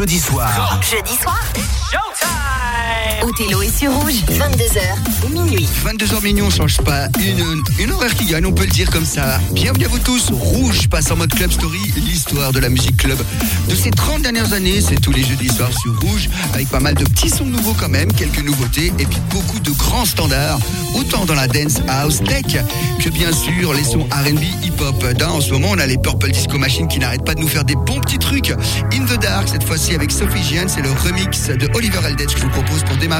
Jeudi soir. Jeudi soir. Othello est sur rouge, 22h minuit. 22h minuit, on change pas. Une, une horaire qui gagne, on peut le dire comme ça. Bienvenue à vous tous. Rouge passe en mode Club Story, l'histoire de la musique club de ces 30 dernières années. C'est tous les jeudis soirs sur Rouge, avec pas mal de petits sons nouveaux quand même, quelques nouveautés, et puis beaucoup de grands standards, autant dans la dance house tech que bien sûr les sons RB hip-hop. En ce moment, on a les Purple Disco Machine qui n'arrêtent pas de nous faire des bons petits trucs. In the Dark, cette fois-ci avec Sophie Gian, c'est le remix de Oliver Eldridge que je vous propose pour démarrer.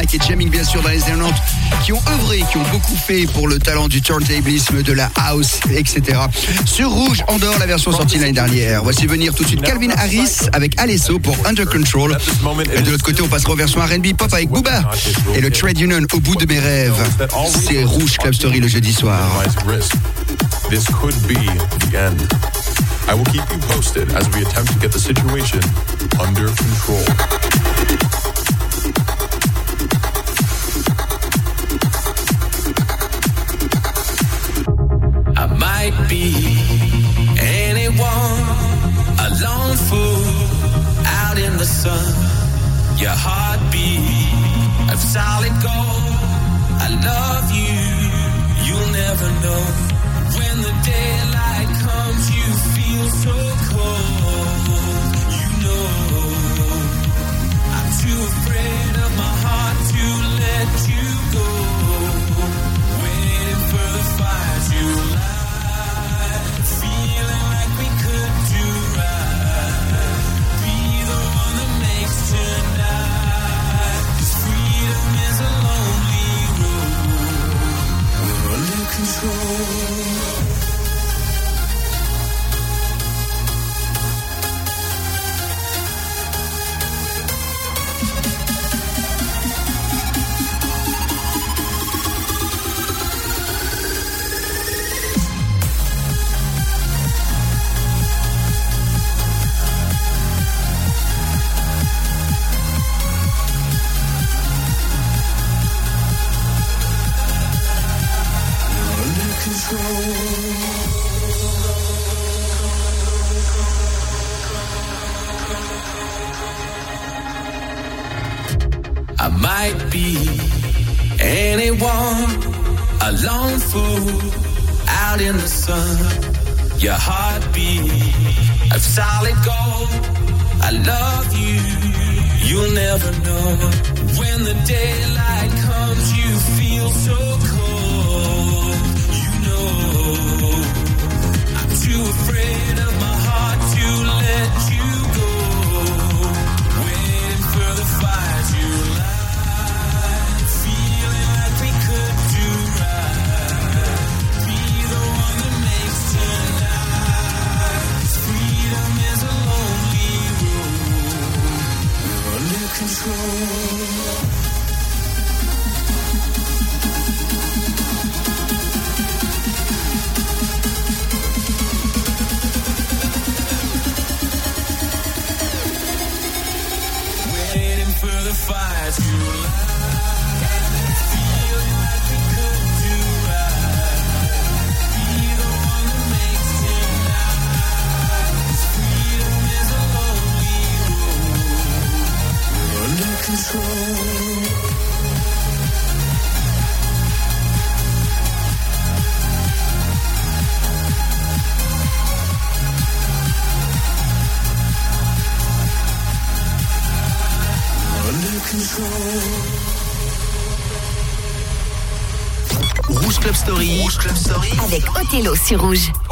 Mike et Jamming bien sûr dans les 90 qui ont œuvré, qui ont beaucoup fait pour le talent du turntablisme, de la house, etc. Sur Rouge Andorre, la version sortie l'année dernière. Voici venir tout de suite Calvin Harris avec Alesso pour Under Control. Et de l'autre côté, on passera aux versions R&B pop avec Booba et le Trade Union au bout de mes rêves. C'est Rouge Club Story le jeudi soir. Solid gold. Othello sur Rouge.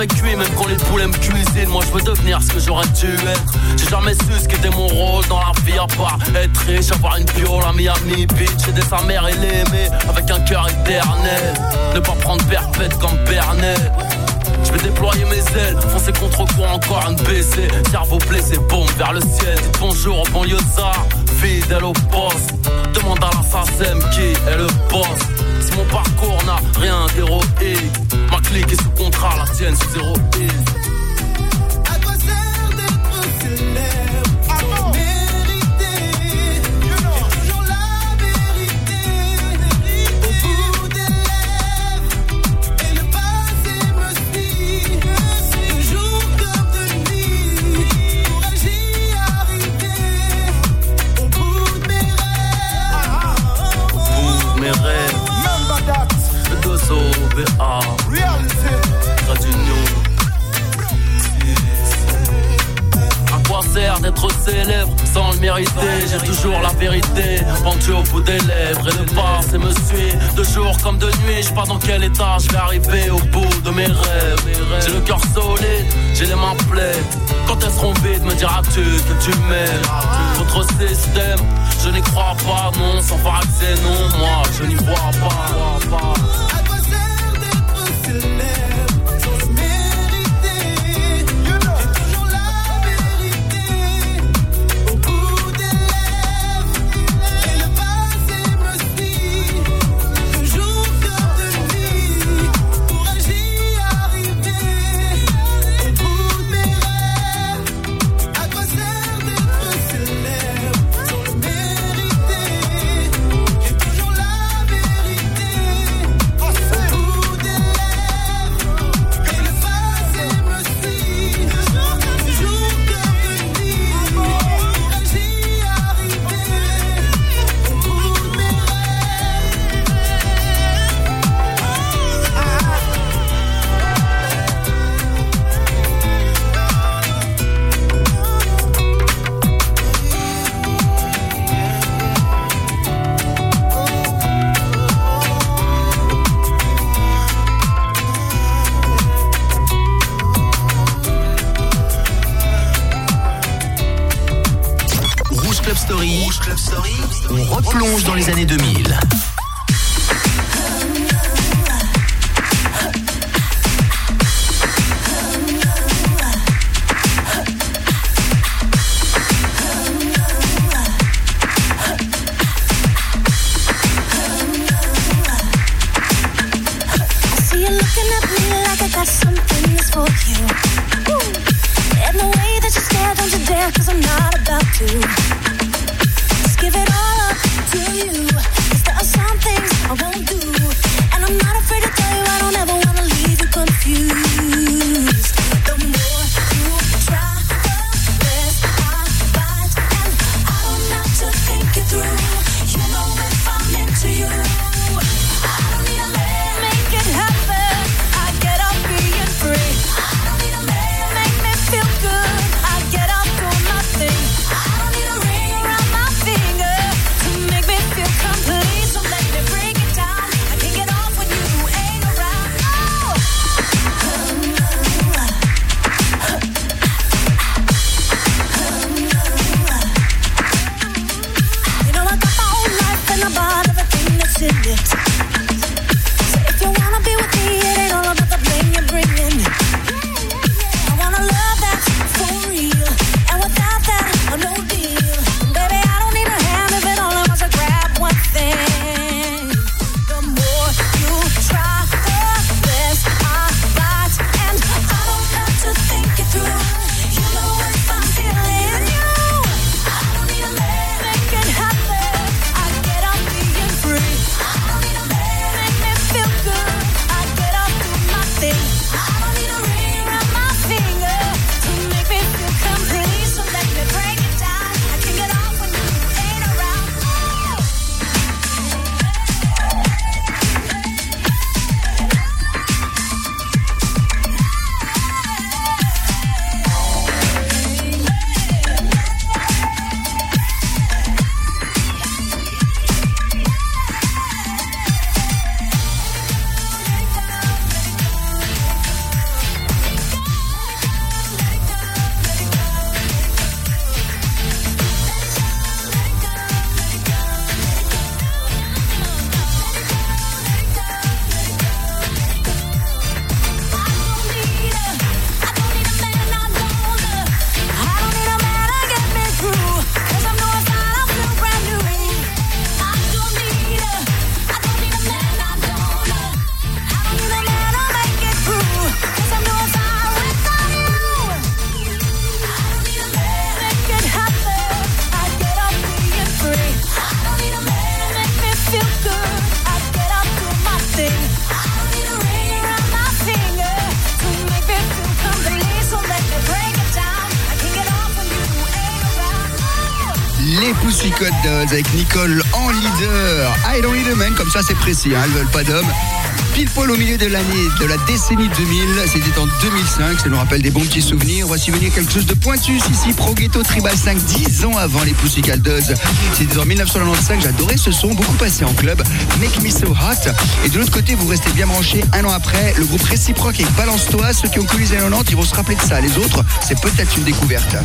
Même quand les poulets me cuisinent. Moi, je veux devenir ce que j'aurais dû être. J'ai jamais su ce qu'était mon rôle dans la vie, à part être riche, avoir une piole à Miami Beach, aider sa mère et l'aimer avec un cœur éternel. Ne pas prendre perpète comme Bernet. Je vais déployer mes ailes, foncer contre courant encore un BC Cerveau blessé, bombe vers le ciel Dites bonjour au banlieusard, fidèle au poste Demande à l'assassin qui est le boss Si mon parcours n'a rien d'héroïque Ma clique est sous contrat, la tienne sous zéro sert d'être célèbre sans le mériter. J'ai toujours la vérité pendue au bout des lèvres Et le passé me suit de jour comme de nuit Je pas dans quel état je vais arriver au bout de mes rêves. J'ai le cœur solide, j'ai les mains pleines. Quand elles seront vides me diras-tu que tu m'aimes? Votre système, je n'y crois pas. Non, sans accès, non Moi, je n'y vois pas, pas. les Pussycat Dolls avec Nicole en leader. Ah, I don't need a man, comme ça c'est précis, hein, elles veulent pas d'hommes. Pile poil au milieu de l'année, de la décennie 2000, c'était en 2005, ça nous rappelle des bons petits souvenirs. Voici venir quelque chose de pointu, ici, Pro Ghetto Tribal 5, 10 ans avant les Pussycat Dolls. C'était en 1995, j'adorais ce son, beaucoup passé en club, Make Me So Hot. Et de l'autre côté, vous restez bien branchés, un an après, le groupe Réciproque avec Balance-toi, ceux qui ont connu les 90, ils vont se rappeler de ça. Les autres, c'est peut-être une découverte.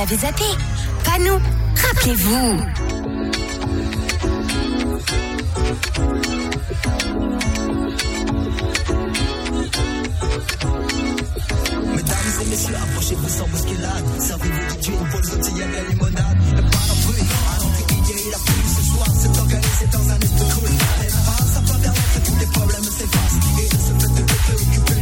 l'avez zappé. Pas nous. Rappelez-vous. Mesdames et messieurs, approchez-vous sans bousculade. Servez-vous du une pour le la limonade. Le parapluie, alors que il y a la pluie ce soir, c'est organisé dans un esprit cool. Elle passe, ça va bien, tous les problèmes s'effacent. Et de ce fait, de déclin,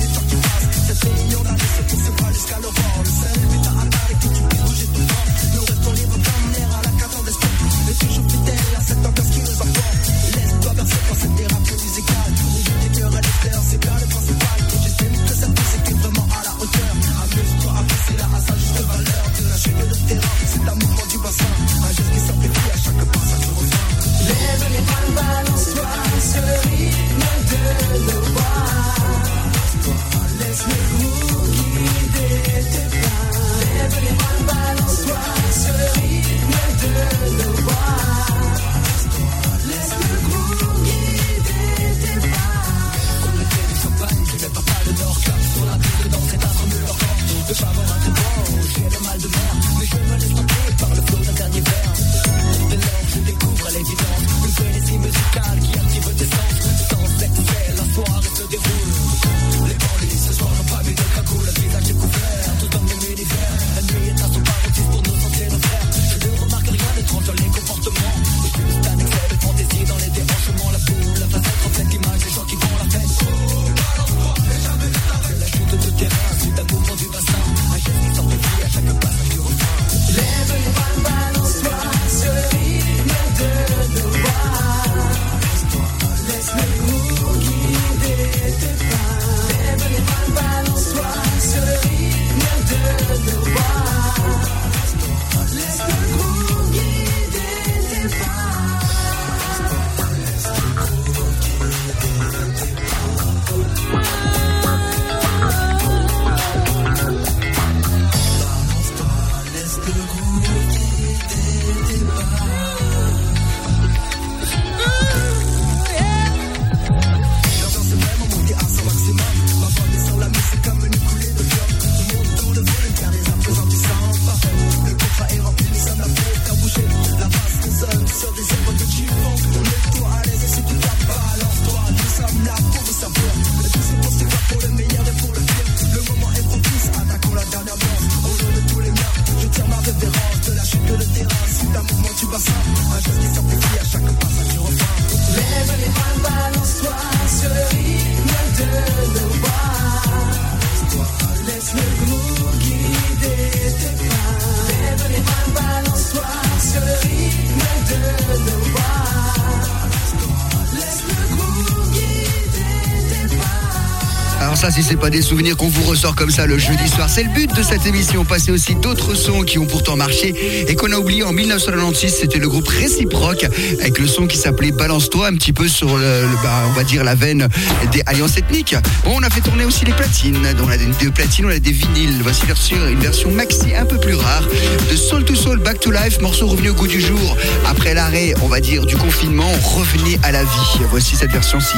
c'est pas des souvenirs qu'on vous ressort comme ça le jeudi soir, c'est le but de cette émission. Passer aussi d'autres sons qui ont pourtant marché et qu'on a oublié en 1996. C'était le groupe Réciproque avec le son qui s'appelait Balance-toi, un petit peu sur le, bah, on va dire la veine des alliances ethniques. Bon, on a fait tourner aussi les platines. On a des, platines, on a des vinyles. Voici une version maxi un peu plus rare de Soul to Soul Back to Life, morceau revenu au goût du jour après l'arrêt, on va dire, du confinement. Revenez à la vie. Voici cette version-ci.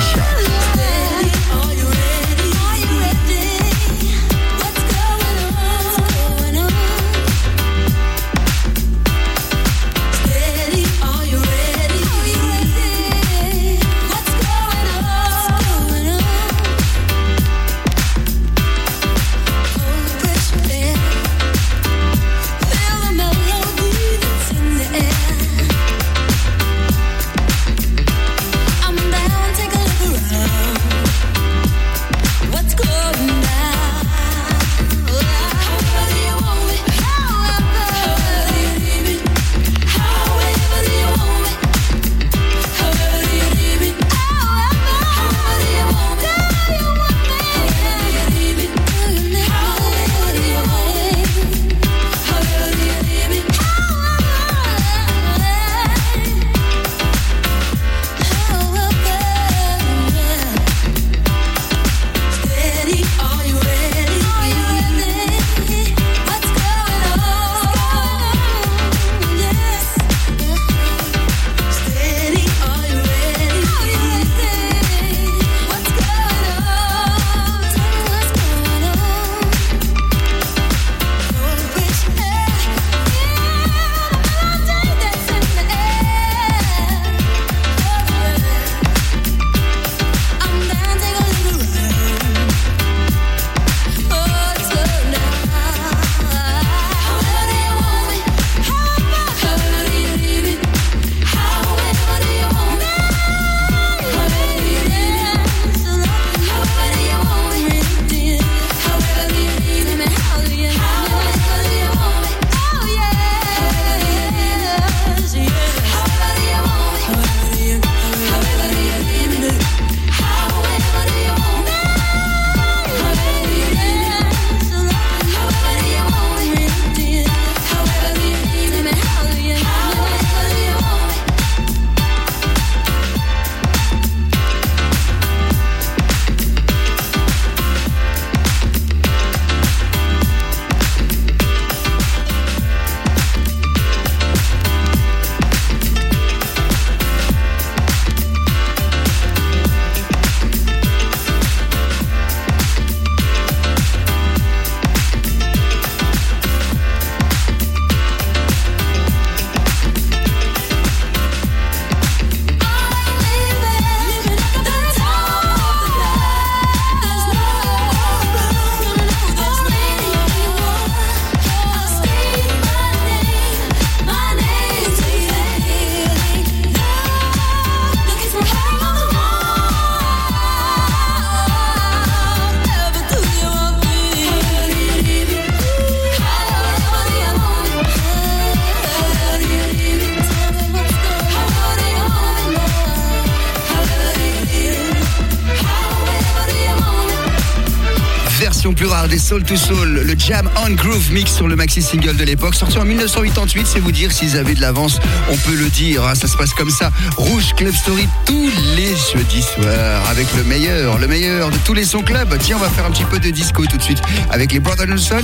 Soul to Soul, le Jam on Groove mix sur le maxi single de l'époque, sorti en 1988. C'est vous dire s'ils avaient de l'avance, on peut le dire. hein, ça se passe comme ça. Rouge Club Story tous les jeudis soirs avec le meilleur, le meilleur de tous les sons club. Tiens, on va faire un petit peu de disco tout de suite avec les Brothers Nelson.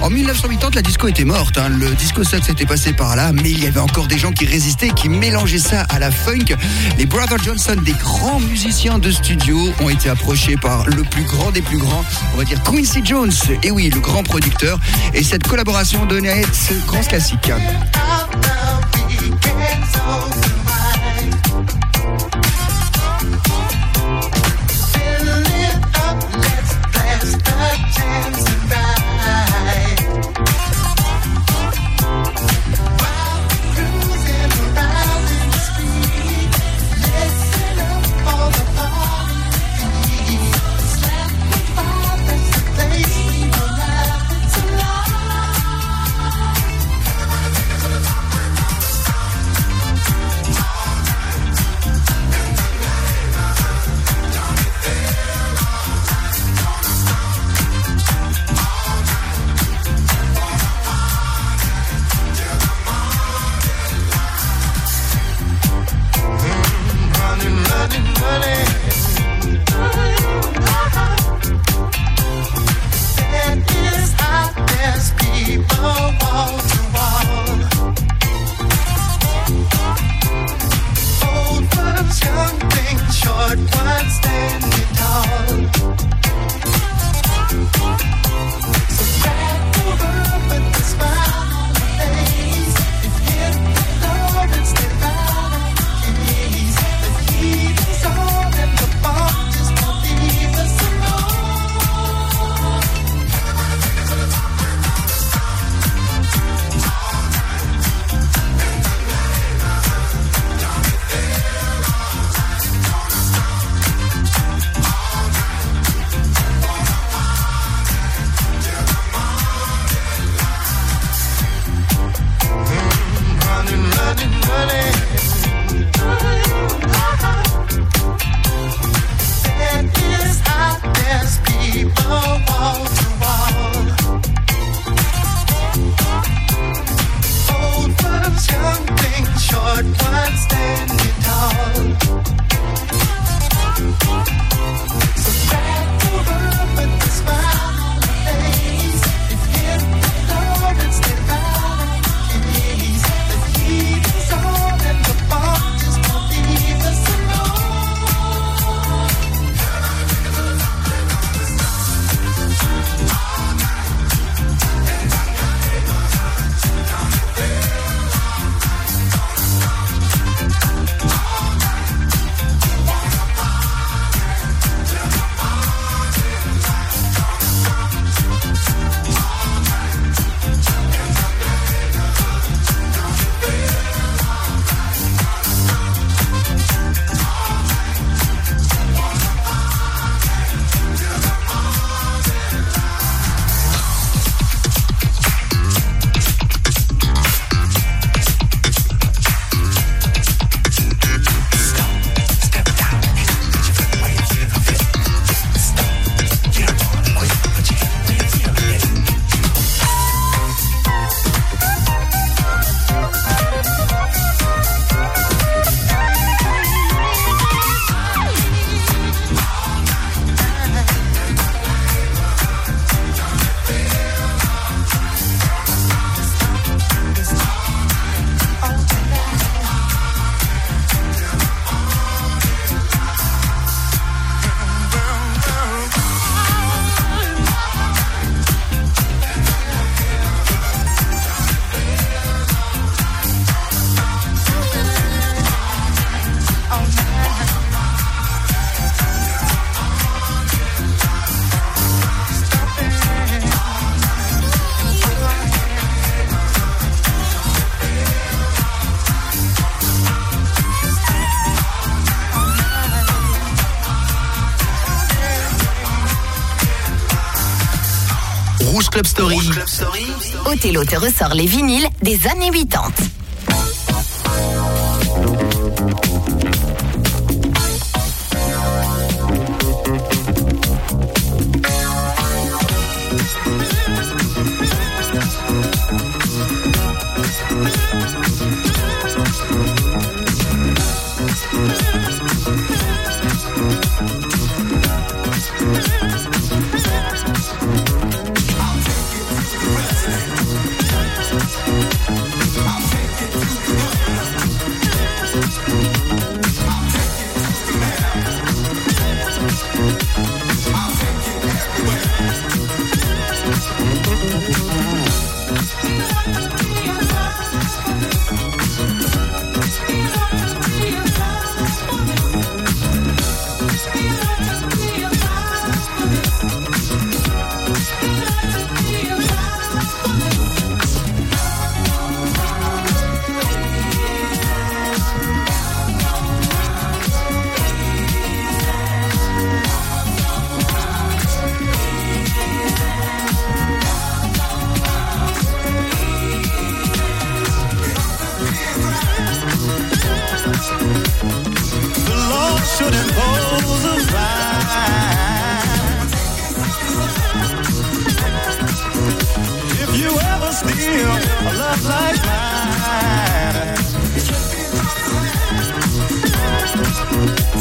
En 1980, la disco était morte. hein. Le disco set s'était passé par là, mais il y avait encore des gens qui résistaient, qui mélangeaient ça à la funk. Les Brothers Johnson, des grands musiciens de studio, ont été approchés par le plus grand des plus grands, on va dire Quincy Jones. Et oui, le grand producteur. Et cette collaboration donnait ce grand classique. Club Story. Othello te ressort les vinyles des années 80. A love like mine,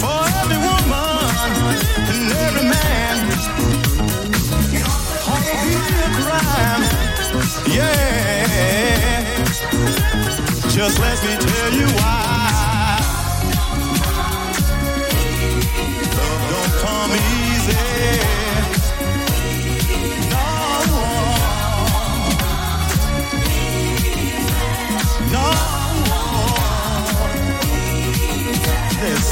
for every woman and every man, a crime. Yeah, just let me tell you why. Love don't come easy.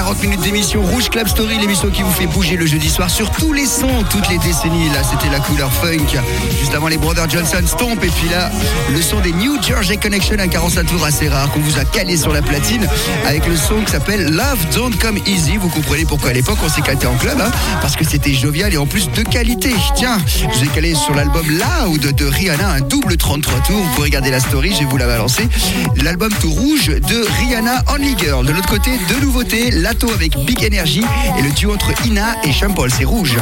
40 minutes d'émission Rouge Club Story, l'émission qui vous fait bouger le jeudi soir sur tous les sons, toutes les décennies. Là, c'était la couleur funk. Juste avant les Brothers Johnson Stomp. Et puis là, le son des New Jersey Connection, un 45 tours assez rare qu'on vous a calé sur la platine avec le son qui s'appelle Love Don't Come Easy. Vous comprenez pourquoi à l'époque on s'est éclaté en club, hein, parce que c'était jovial et en plus de qualité. Tiens, je vous ai calé sur l'album Loud de Rihanna, un double 33 tours. Vous pouvez regarder la story, je vais vous la balancer. L'album tout rouge de Rihanna Only Girl. De l'autre côté, deux nouveautés, Avec Big Energy et le duo entre Ina et Champol, c'est rouge.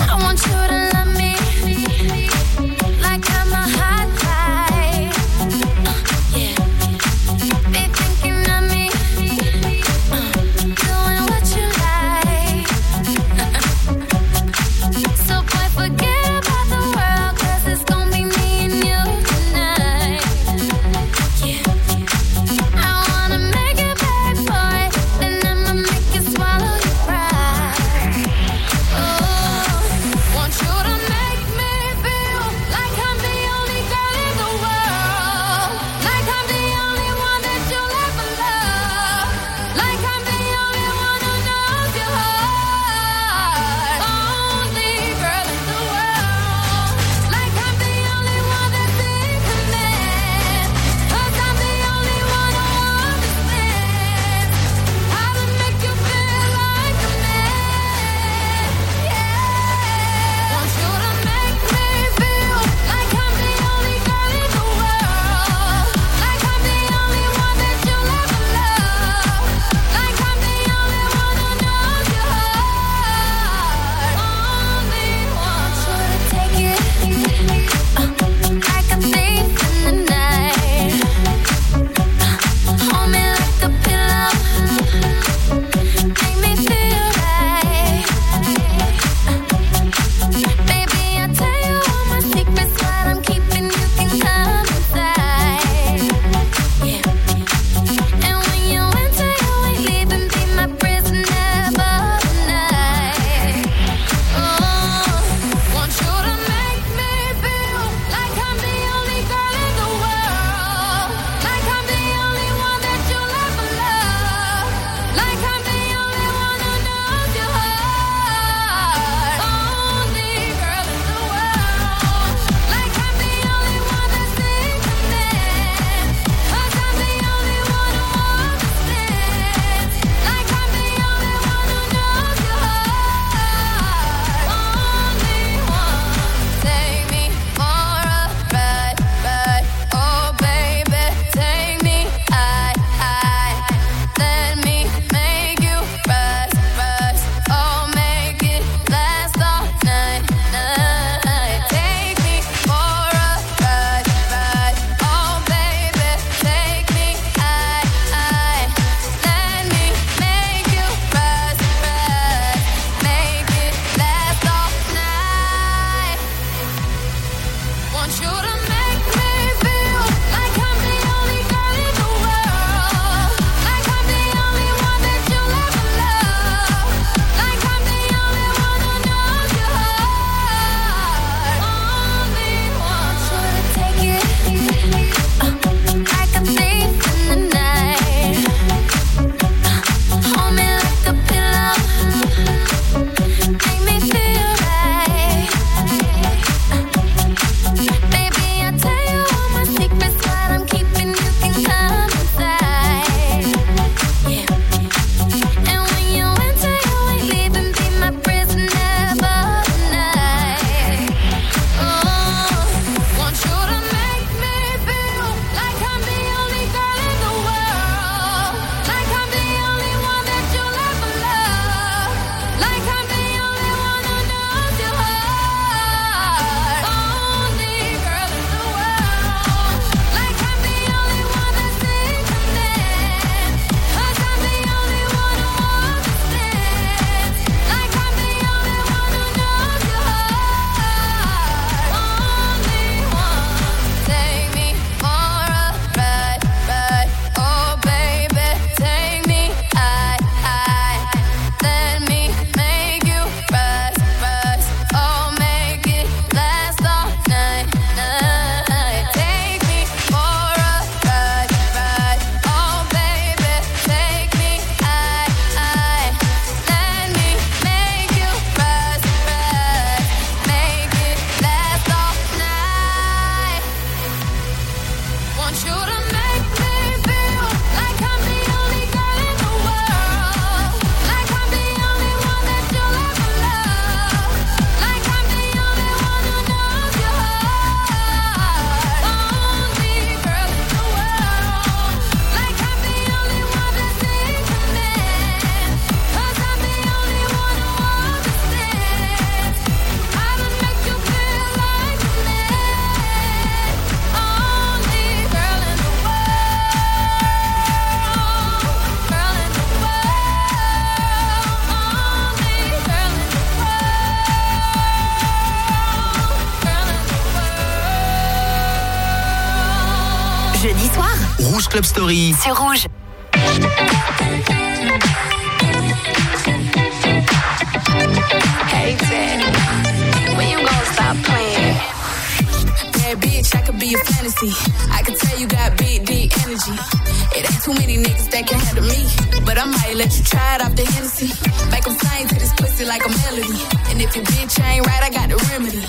Rouge Club Story. Sur Rouge. Hey, Daddy, when you gonna stop playing? Bad bitch, I could be a fantasy. I can tell you got big, deep energy. It ain't too many niggas that can handle me. But I might let you try it off the Hennessy. Make 'em sing to this pussy like a melody. And if your bitch ain't right, I got the remedy.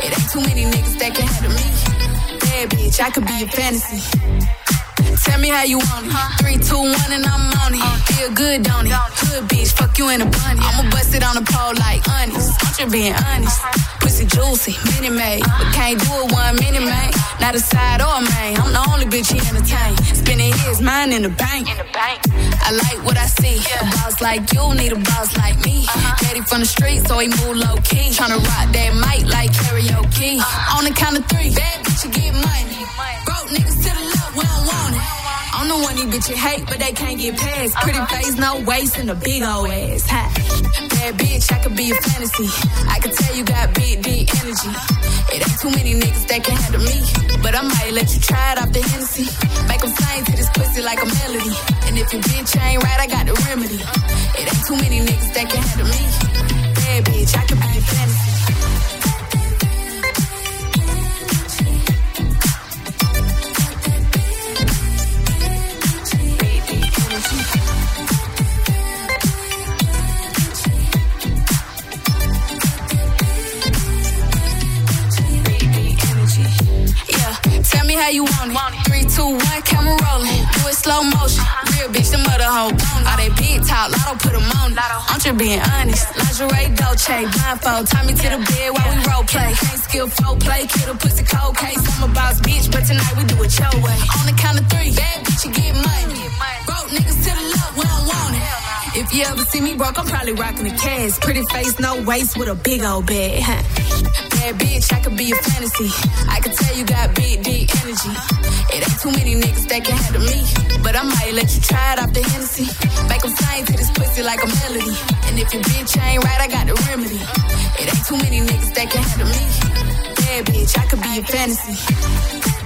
It ain't too many niggas that can handle me. Bad bitch, I could be a fantasy. Tell me how you want it. Three, two, one, and I'm on it. Feel good, don't it? Good bitch, fuck you in a bunny. I'ma bust it on the pole like honest. I'm just being honest. Pussy juicy, mini made. But can't do it one minute, man. Not a side or a main. I'm the only bitch he entertain. Spending his mind in the bank. I like what I see. A boss like you need a boss like me. Uh-huh. Daddy from the street, so he move low key. Tryna rock that mic like karaoke. Uh-huh. On the count of three, bad bitch, you get money. I'm the one these bitches hate, but they can't get past. Pretty uh-huh. face, no waist, and a big old ass. Ha. Bad bitch, I could be a fantasy. I can tell you got big, deep energy. It ain't too many niggas that can handle me. But I might let you try it off the Hennessy. Make 'em sing to this pussy like a melody. And if your bitch ain't right, I got the remedy. It ain't too many niggas that can handle me. Bad bitch, I could be a fantasy. Tell me how you want it. Three, two, one, camera rolling. Do it slow motion. Real bitch, the mother hoe. All that big talk, lotto put 'em on. I'm just being honest. Lingerie, Dolce, blindfold. Tie me to the bed while we role play. Can't skill folk play, kid a pussy cold case. I'm a boss bitch, but tonight we do it your way. On the count of three, bad bitch, you get money. Broke niggas to the left, we don't want it. If you ever see me broke, I'm probably rocking the cash. Pretty face, no waist, with a big old bag. Bad bitch, I could be a fantasy. I can tell you got big, deep energy. It ain't too many niggas that can handle me. But I might let you try it off the Hennessy. Make 'em sing to this pussy like a melody. And if your bitch ain't right, I got the remedy. It ain't too many niggas that can handle me. Bad bitch, I could be a fantasy.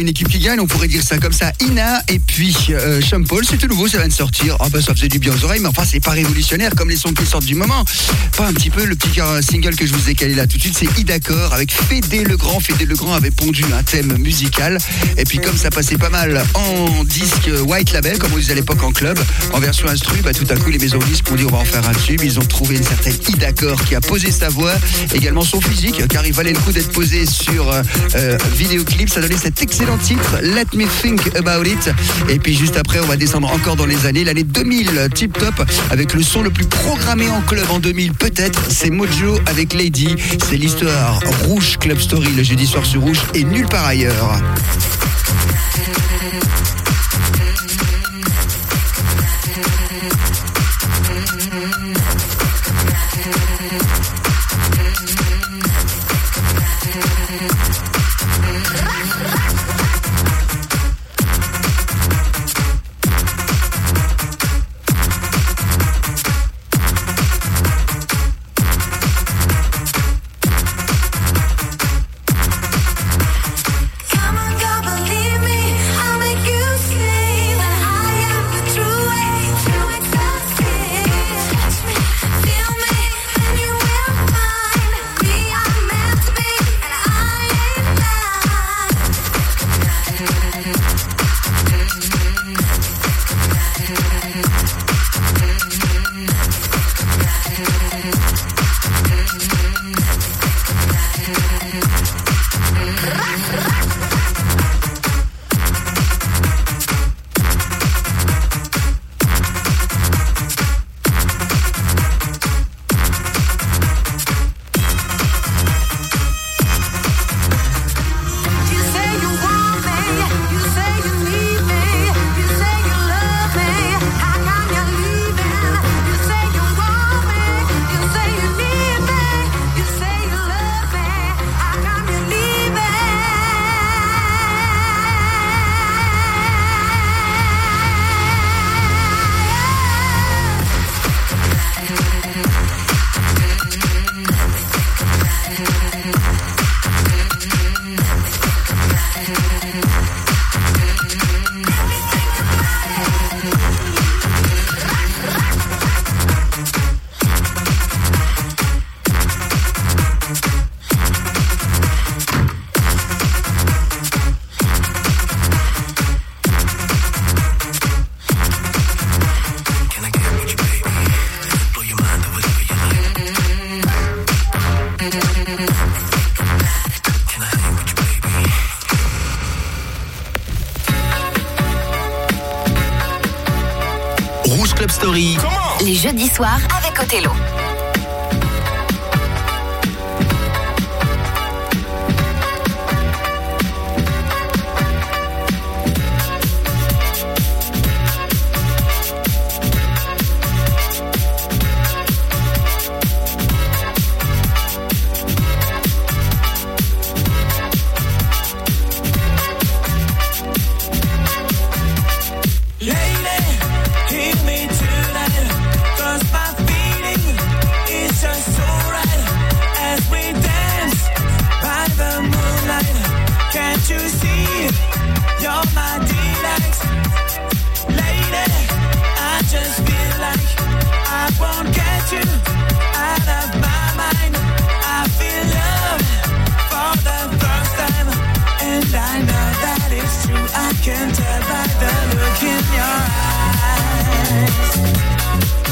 Une équipe qui on pourrait dire ça comme ça. Ina et puis euh, c'est tout nouveau, ça vient de sortir. Ah bah ça faisait du bien aux oreilles, mais enfin c'est pas révolutionnaire comme les sons qui sortent du moment. Pas un petit peu le petit euh, single que je vous ai calé là tout de suite, c'est I d'accord avec Fédé Legrand. Fédé Legrand avait pondu un thème musical. Et puis comme ça passait pas mal en disque white label, comme on disait à l'époque en club, en version instru, bah tout à coup les maisons disques ont dit on va en faire un tube. Ils ont trouvé une certaine I d'accord qui a posé sa voix, également son physique, car il valait le coup d'être posé sur euh, euh, vidéoclip. Ça donnait cet excellent titre, Let Me Think About It. Et puis juste après, on va descendre encore dans les années, l'année 2000, tip top, avec le son le plus programmé en club en 2000, peut-être, c'est Mojo avec Lady. C'est l'histoire Rouge Club Story, le jeudi soir sur Rouge, et nulle part ailleurs. Soirs avec Othello. Can tell by the look in your eyes.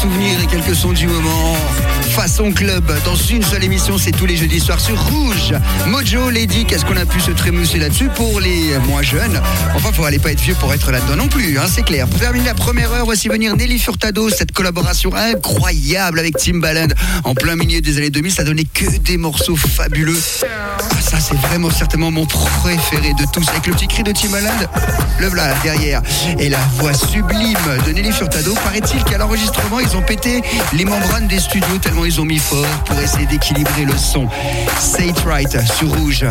Souvenirs et quelques sons du moment. Façon club, dans une seule émission, c'est tous les jeudis soirs sur Rouge. Mojo, Lady, qu'est-ce qu'on a pu se trémousser là-dessus pour les moins jeunes? Enfin, faut aller pas être vieux pour être là-dedans non plus, hein, c'est clair. Pour terminer la première heure, voici venir Nelly Furtado, cette collaboration incroyable avec Timbaland. En plein milieu des années 2000, ça donnait que des morceaux fabuleux. Ah, ça, c'est vraiment certainement mon préféré de tous. Avec le petit cri de Timbaland, le voilà derrière. Et la voix sublime de Nelly Furtado, paraît-il qu'à l'enregistrement, ils ont les membranes des studios tellement ils ont mis fort pour essayer d'équilibrer le son. Say it right sur rouge.